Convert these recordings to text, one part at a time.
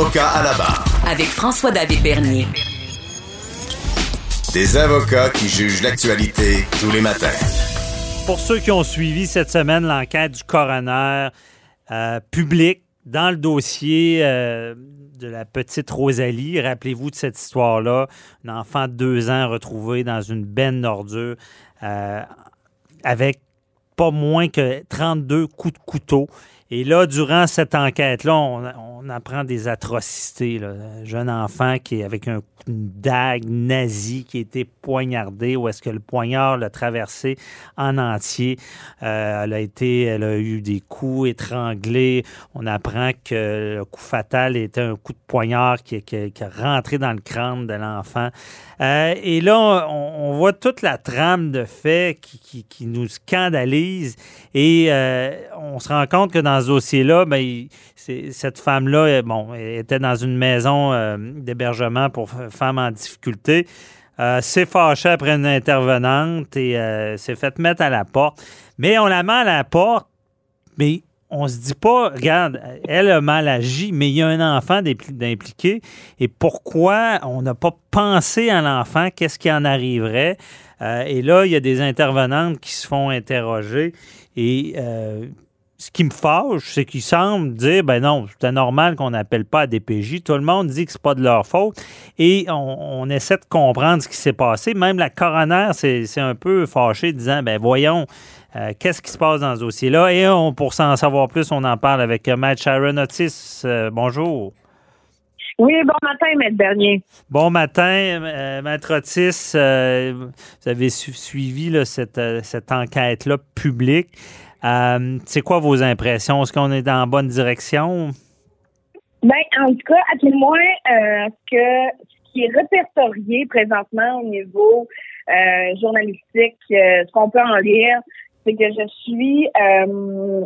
Avocat à la barre. Avec François-David Bernier. Des avocats qui jugent l'actualité tous les matins. Pour ceux qui ont suivi cette semaine l'enquête du coroner euh, public dans le dossier euh, de la petite Rosalie, rappelez-vous de cette histoire-là, un enfant de deux ans retrouvé dans une benne d'ordures euh, avec pas moins que 32 coups de couteau. Et là, durant cette enquête-là, on, apprend des atrocités. Un jeune enfant qui est avec un, une dague nazie qui a été poignardé, ou est-ce que le poignard l'a traversé en entier. Euh, elle, a été, elle a eu des coups étranglés. On apprend que le coup fatal était un coup de poignard qui, a rentré dans le crâne de l'enfant. Euh, et là, on, voit toute la trame de faits qui nous scandalise. Et euh, on se rend compte que dans dossier-là, ben, cette femme-là, bon, était dans une maison euh, d'hébergement pour femmes en difficulté. Euh, s'est fâchée après une intervenante et euh, s'est fait mettre à la porte. Mais on la met à la porte, mais on se dit pas, regarde, elle a mal agi, mais il y a un enfant d'impliqué. Et pourquoi on n'a pas pensé à l'enfant? Qu'est-ce qui en arriverait? Euh, et là, il y a des intervenantes qui se font interroger. Et euh, ce qui me fâche, c'est qu'ils semblent dire, ben non, c'est normal qu'on n'appelle pas à DPJ. Tout le monde dit que c'est pas de leur faute. Et on, on essaie de comprendre ce qui s'est passé. Même la coroner c'est un peu fâchée, disant, ben voyons, euh, qu'est-ce qui se passe dans ce dossier-là? Et on, pour s'en savoir plus, on en parle avec euh, Matt Sharon Otis. Euh, bonjour. Oui, bon matin, Maître Bernier. Bon matin, euh, Maître Otis. Vous avez su suivi là, cette, cette enquête-là publique. C'est quoi vos impressions? Est-ce qu'on est dans la bonne direction? Ben, en tout cas, à témoin que ce qui est répertorié présentement au niveau journalistique, ce qu'on peut en lire, c'est que je suis euh,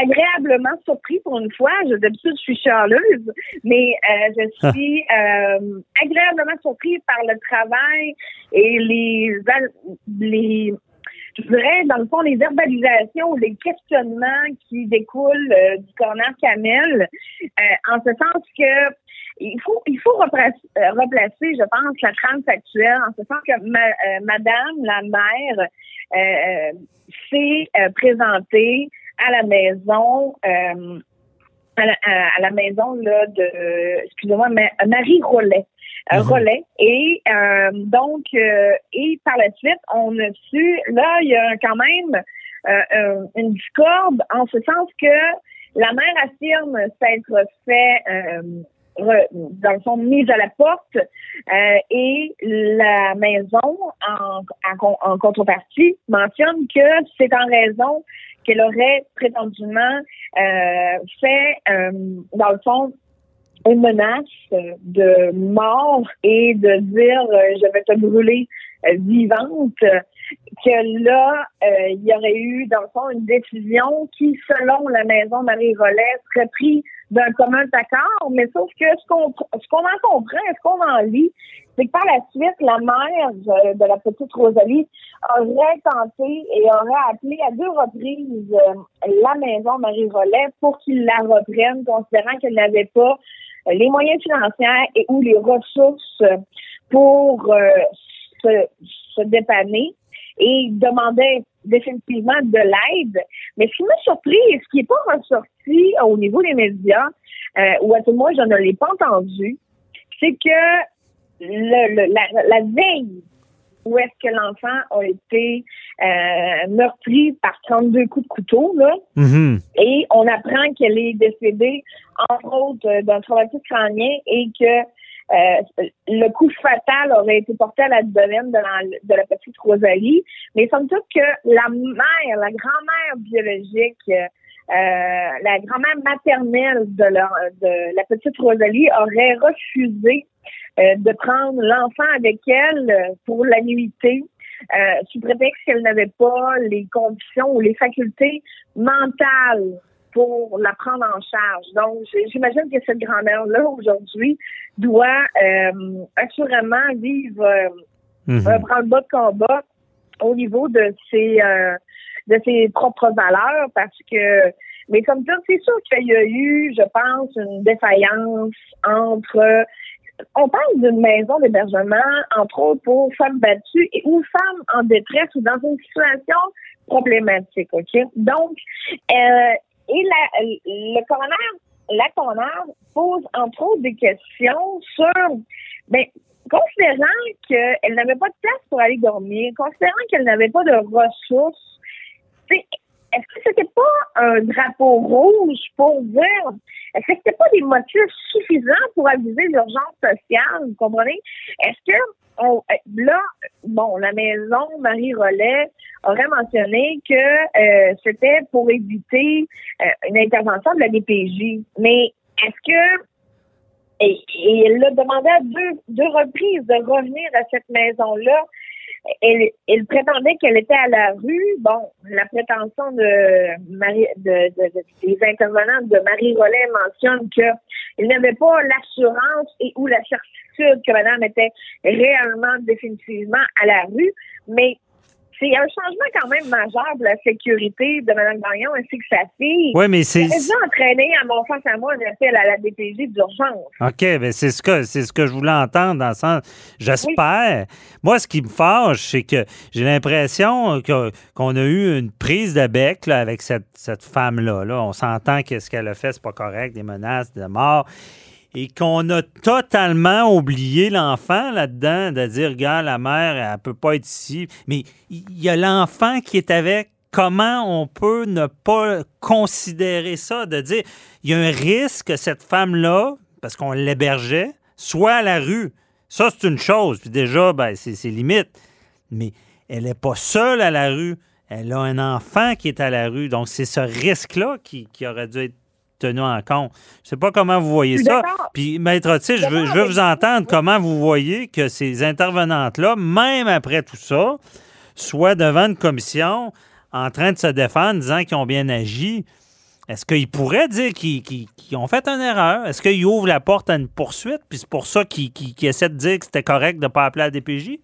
agréablement surpris pour une fois. Je, d'habitude, je suis chialeuse, mais euh, je suis euh, agréablement surpris par le travail et les, les je dirais, dans le fond, les verbalisations, les questionnements qui découlent euh, du corner Camel, euh, en ce sens que il faut il faut replacer, euh, replacer, je pense, la trame actuelle, en ce sens que ma, Madame la mère s'est présentée à la maison. À la, à, la, maison là de excusez-moi Marie Rollet un mm-hmm. relais. Et euh, donc, euh, et par la suite, on a su, là, il y a quand même euh, une discorde en ce sens que la mère affirme s'être fait dans le fond mise à la porte et la maison en, en, en, contrepartie mentionne que c'est en raison qu'elle aurait prétendument fait dans le fond une menace de mort et de dire euh, je vais te brûler euh, vivante, que là, euh, il y aurait eu, dans le fond, une décision qui, selon la maison Marie-Rollet, serait prise d'un commun accord, mais sauf que ce qu'on ce qu'on en comprend, ce qu'on en lit, c'est que par la suite, la mère de, la petite Rosalie aurait tenté et aurait appelé à deux reprises la maison Marie-Rollet pour qu'ils la reprennent, considérant qu'elle n'avait pas les moyens financiers et ou les ressources pour euh, se, se, dépanner et demandait définitivement de l'aide. Mais ce qui m'a surpris et ce qui n'est pas ressorti au niveau des médias, euh, ou à tout le moins je ne l'ai pas entendu, c'est que le, le, la, la veille où est-ce que l'enfant a été euh, meurtri par 32 coups de couteau, là. Mm-hmm. Et on apprend qu'elle est décédée, entre autres, euh, d'un traumatisme crânien et que euh, le coup fatal aurait été porté à l'abdomen de la, de la petite Rosalie. Mais somme toute que la mère, la grand-mère biologique, la grand-mère maternelle de, leur, de la petite Rosalie aurait refusé de prendre l'enfant avec elle pour la nuitée. Sous prétexte qu'elle n'avait pas les conditions ou les facultés mentales pour la prendre en charge. Donc, j'imagine que cette grand-mère-là, aujourd'hui, doit euh, assurément vivre euh, mhm. un branle-bas de combat au niveau de ses euh, de ses propres valeurs parce que mais comme ça, c'est sûr qu'il y a eu, je pense, une défaillance entre on parle d'une maison d'hébergement, entre autres pour femmes battues et ou femmes en détresse ou dans une situation problématique, OK? Donc, euh, et la, le coroner, la coroner pose entre autres des questions sur, ben, considérant qu'elle n'avait pas de place pour aller dormir, considérant qu'elle n'avait pas de ressources, est-ce que c'était pas un drapeau rouge pour dire, est-ce que c'était pas des motifs suffisants pour aviser l'urgence sociale, vous comprenez? Est-ce que on, là, bon, la maison Marie Rollet aurait mentionné que euh, c'était pour éviter euh, une intervention de la DPJ. Mais est-ce que et, et elle l'a demandé à deux, deux reprises de revenir à cette maison-là elle, prétendait qu'elle était à la rue. Bon, la prétention de Marie, de, des intervenants de Marie Rollet mentionne qu'il n'avait pas l'assurance et ou la certitude que madame était réellement définitivement à la rue, mais c'est un changement quand même majeur pour la sécurité de Mme Gagnon ainsi que sa fille. Oui, mais c'est. Elle entraîné à mon face à moi un appel à la DPJ d'urgence. OK, bien c'est ce que c'est ce que je voulais entendre dans le sens. J'espère. Moi, ce qui me fâche, c'est que j'ai l'impression qu'on a eu une prise de bec avec cette, cette femme-là. Là. On s'entend que ce qu'elle a fait, c'est pas correct, des menaces de mort et qu'on a totalement oublié l'enfant là-dedans, de dire, regarde, la mère, elle peut pas être ici. Mais il y a l'enfant qui est avec. Comment on peut ne pas considérer ça, de dire, il y a un risque que cette femme-là, parce qu'on l'hébergeait, soit à la rue. Ça, c'est une chose. Puis déjà, ben, c'est limite. Mais elle n'est pas seule à la rue. Elle a un enfant qui est à la rue. Donc, c'est ce risque-là qui, qui aurait dû être tenu en compte. Je ne sais pas comment vous voyez ça. Puis, Maître Otis, je veux, je veux vous entendre comment vous voyez que ces intervenantes-là, même après tout ça, soient devant une commission en train de se défendre, disant qu'ils ont bien agi. Est-ce qu'ils pourraient dire qu'ils ont fait une erreur? Est-ce qu'ils ouvrent la porte à une poursuite? Puis c'est pour ça qu'ils essaient de dire que c'était correct de ne pas appeler la DPJ?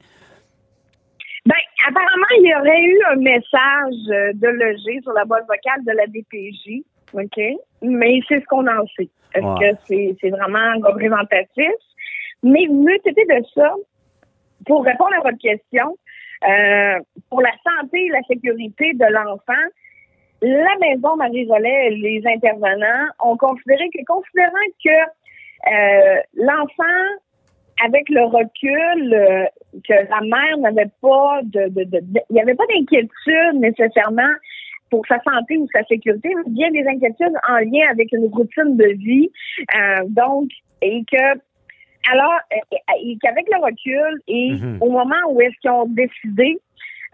Bien, apparemment, il y aurait eu un message de loger sur la boîte vocale de la DPJ OK? Mais c'est ce qu'on en sait. Est-ce que c'est, vraiment représentatif? Mais mieux c'était de ça, pour répondre à votre question, euh, pour la santé et la sécurité de l'enfant, la maison Marie-Jolet et les intervenants ont considéré que, considérant que euh, l'enfant, avec le recul, euh, que la mère n'avait pas de, de, de, il n'y avait pas d'inquiétude nécessairement pour sa santé ou sa sécurité, mais bien des inquiétudes en lien avec une routine de vie. Euh, donc, et que alors, et qu'avec le recul et mhm. au moment où est-ce qu'ils ont décidé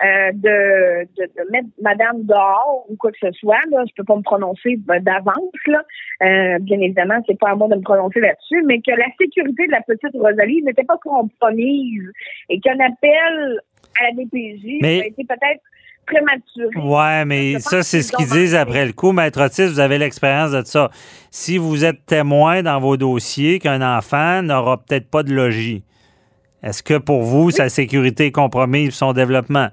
euh, de, de, mettre Madame dehors ou quoi que ce soit, là, je peux pas me prononcer d'avance, là. Euh, bien évidemment, c'est pas à moi de me prononcer là-dessus, mais que la sécurité de la petite Rosalie n'était pas compromise et qu'un appel à la DPJ a été peut-être prématuré. Ouais, mais ça, c'est ce qu'ils disent après le coup. Maître Otis, vous avez l'expérience de ça. Si vous êtes témoin dans vos dossiers qu'un enfant n'aura peut-être pas de logis, est-ce que pour vous, sa sécurité est compromise, son développement?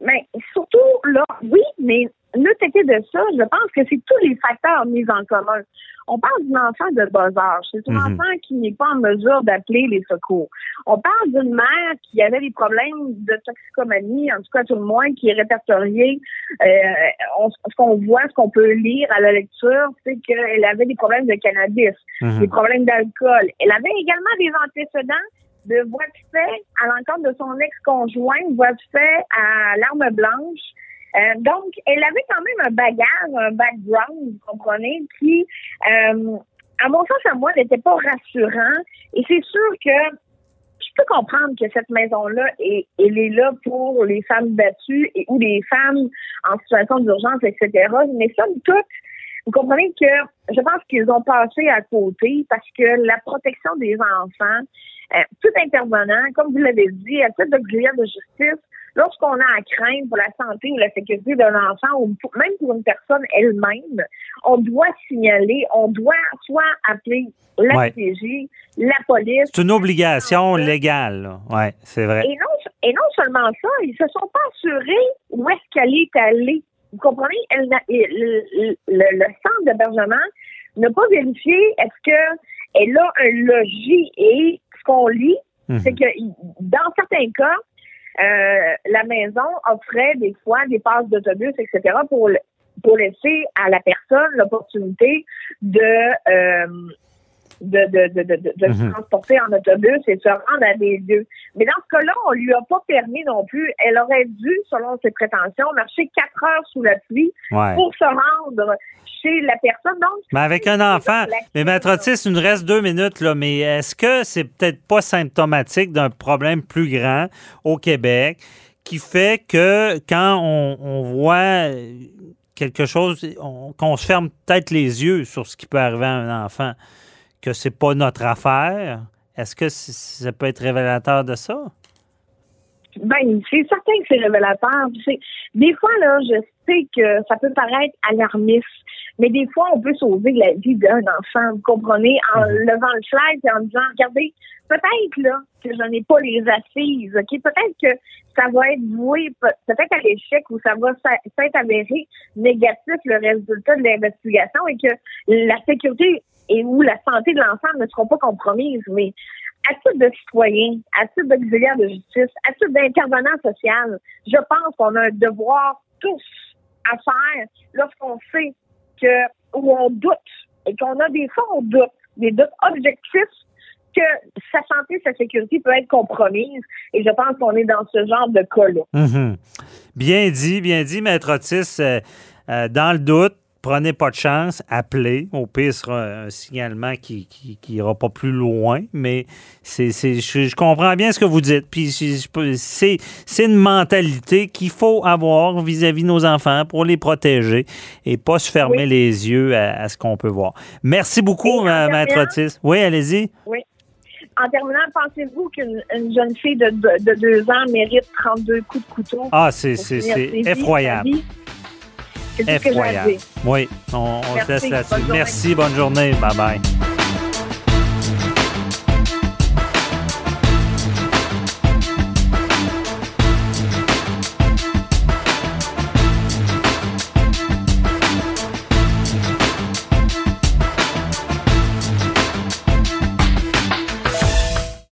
Mais surtout, là, oui, mais le côté de ça, je pense que c'est tous les facteurs mis en commun. On parle d'un enfant de bas âge. C'est un mhm. enfant qui n'est pas en mesure d'appeler les secours. On parle d'une mère qui avait des problèmes de toxicomanie, en tout cas tout le moins, qui est répertoriée. Euh, ce qu'on voit, ce qu'on peut lire à la lecture, c'est qu'elle avait des problèmes de cannabis, mhm. des problèmes d'alcool. Elle avait également des antécédents de voies de fait à l'encontre de son ex-conjoint, voie de fait à l'arme blanche. Euh, donc, elle avait quand même un bagage, un background, vous comprenez, qui, euh, à mon sens, à moi, n'était pas rassurant. Et c'est sûr que je peux comprendre que cette maison-là, est, elle est là pour les femmes battues et ou les femmes en situation d'urgence, etc. Mais somme toute, vous comprenez que je pense qu'ils ont passé à côté parce que la protection des enfants, euh, tout intervenant, comme vous l'avez dit, à titre d'auxiliaire de justice, lorsqu'on a à craindre pour la santé ou la sécurité d'un enfant ou même pour une personne elle-même, on doit signaler, on doit soit appeler la Ouais. CG, la police. C'est une obligation légale. Ouais, c'est vrai. Et non, et non seulement ça, ils se sont pas assurés où est-ce qu'elle est allée. Vous comprenez? Elle le, le- le centre d'hébergement n'a pas vérifié est-ce que elle a un logis et ce qu'on lit, Mhm. c'est que dans certains cas, euh, la maison offrait des fois des passes d'autobus, etc., pour, pour laisser à la personne l'opportunité de, euh, de, de, de, de, de- se Mhm. transporter en autobus et se rendre à des lieux. Mais dans ce cas-là, on lui a pas permis non plus. Elle aurait dû, selon ses prétentions, marcher quatre heures sous la pluie Ouais. pour se rendre chez la personne. Donc, Mais avec un enfant, mais Maître Otis, il nous reste deux minutes, là, mais est-ce que c'est peut-être pas symptomatique d'un problème plus grand au Québec qui fait que quand on, on voit quelque chose, on- qu'on se ferme peut-être les yeux sur ce qui peut arriver à un enfant, que c'est pas notre affaire? Est-ce que ça peut être révélateur de ça? Ben, c'est certain que c'est révélateur. Des fois, là, je sais que ça peut paraître alarmiste, mais des fois, on peut sauver la vie d'un enfant, vous comprenez, en levant le flag et en disant, regardez, peut-être là que je n'ai pas les assises, ok? Peut-être que ça va être voué, pe- peut-être à l'échec ou ça va s'être avéré négatif le résultat de l'investigation et que la sécurité et ou la santé de l'enfant ne seront pas compromises, mais à titre de citoyen, à titre d'auxiliaire de justice, à titre d'intervenant social, je pense qu'on a un devoir tous à faire lorsqu'on sait que où on doute et qu'on a des fois on doute, des doutes objectifs que sa santé, sa sécurité peut être compromise. Et je pense qu'on est dans ce genre de cas-là. Mhm. Bien dit, bien dit, Maître Otis. Euh, euh, dans le doute, prenez pas de chance, appelez. Au pire, ce sera un signalement qui qui, qui ira pas plus loin, mais c'est, je, je comprends bien ce que vous dites. Puis c'est, une mentalité qu'il faut avoir vis-à-vis de nos enfants pour les protéger et pas se fermer Oui. les yeux à, à ce qu'on peut voir. Merci beaucoup, Maître Otis. Oui, allez-y. Oui. En terminant, pensez-vous qu'une une jeune fille de, de, de deux ans mérite 32 coups de couteau? Ah, c'est, effroyable. C'est tout ce que j'ai à Effroyable. dire? Oui, on, on se laisse là-dessus. Merci, bonne journée. Bye bye.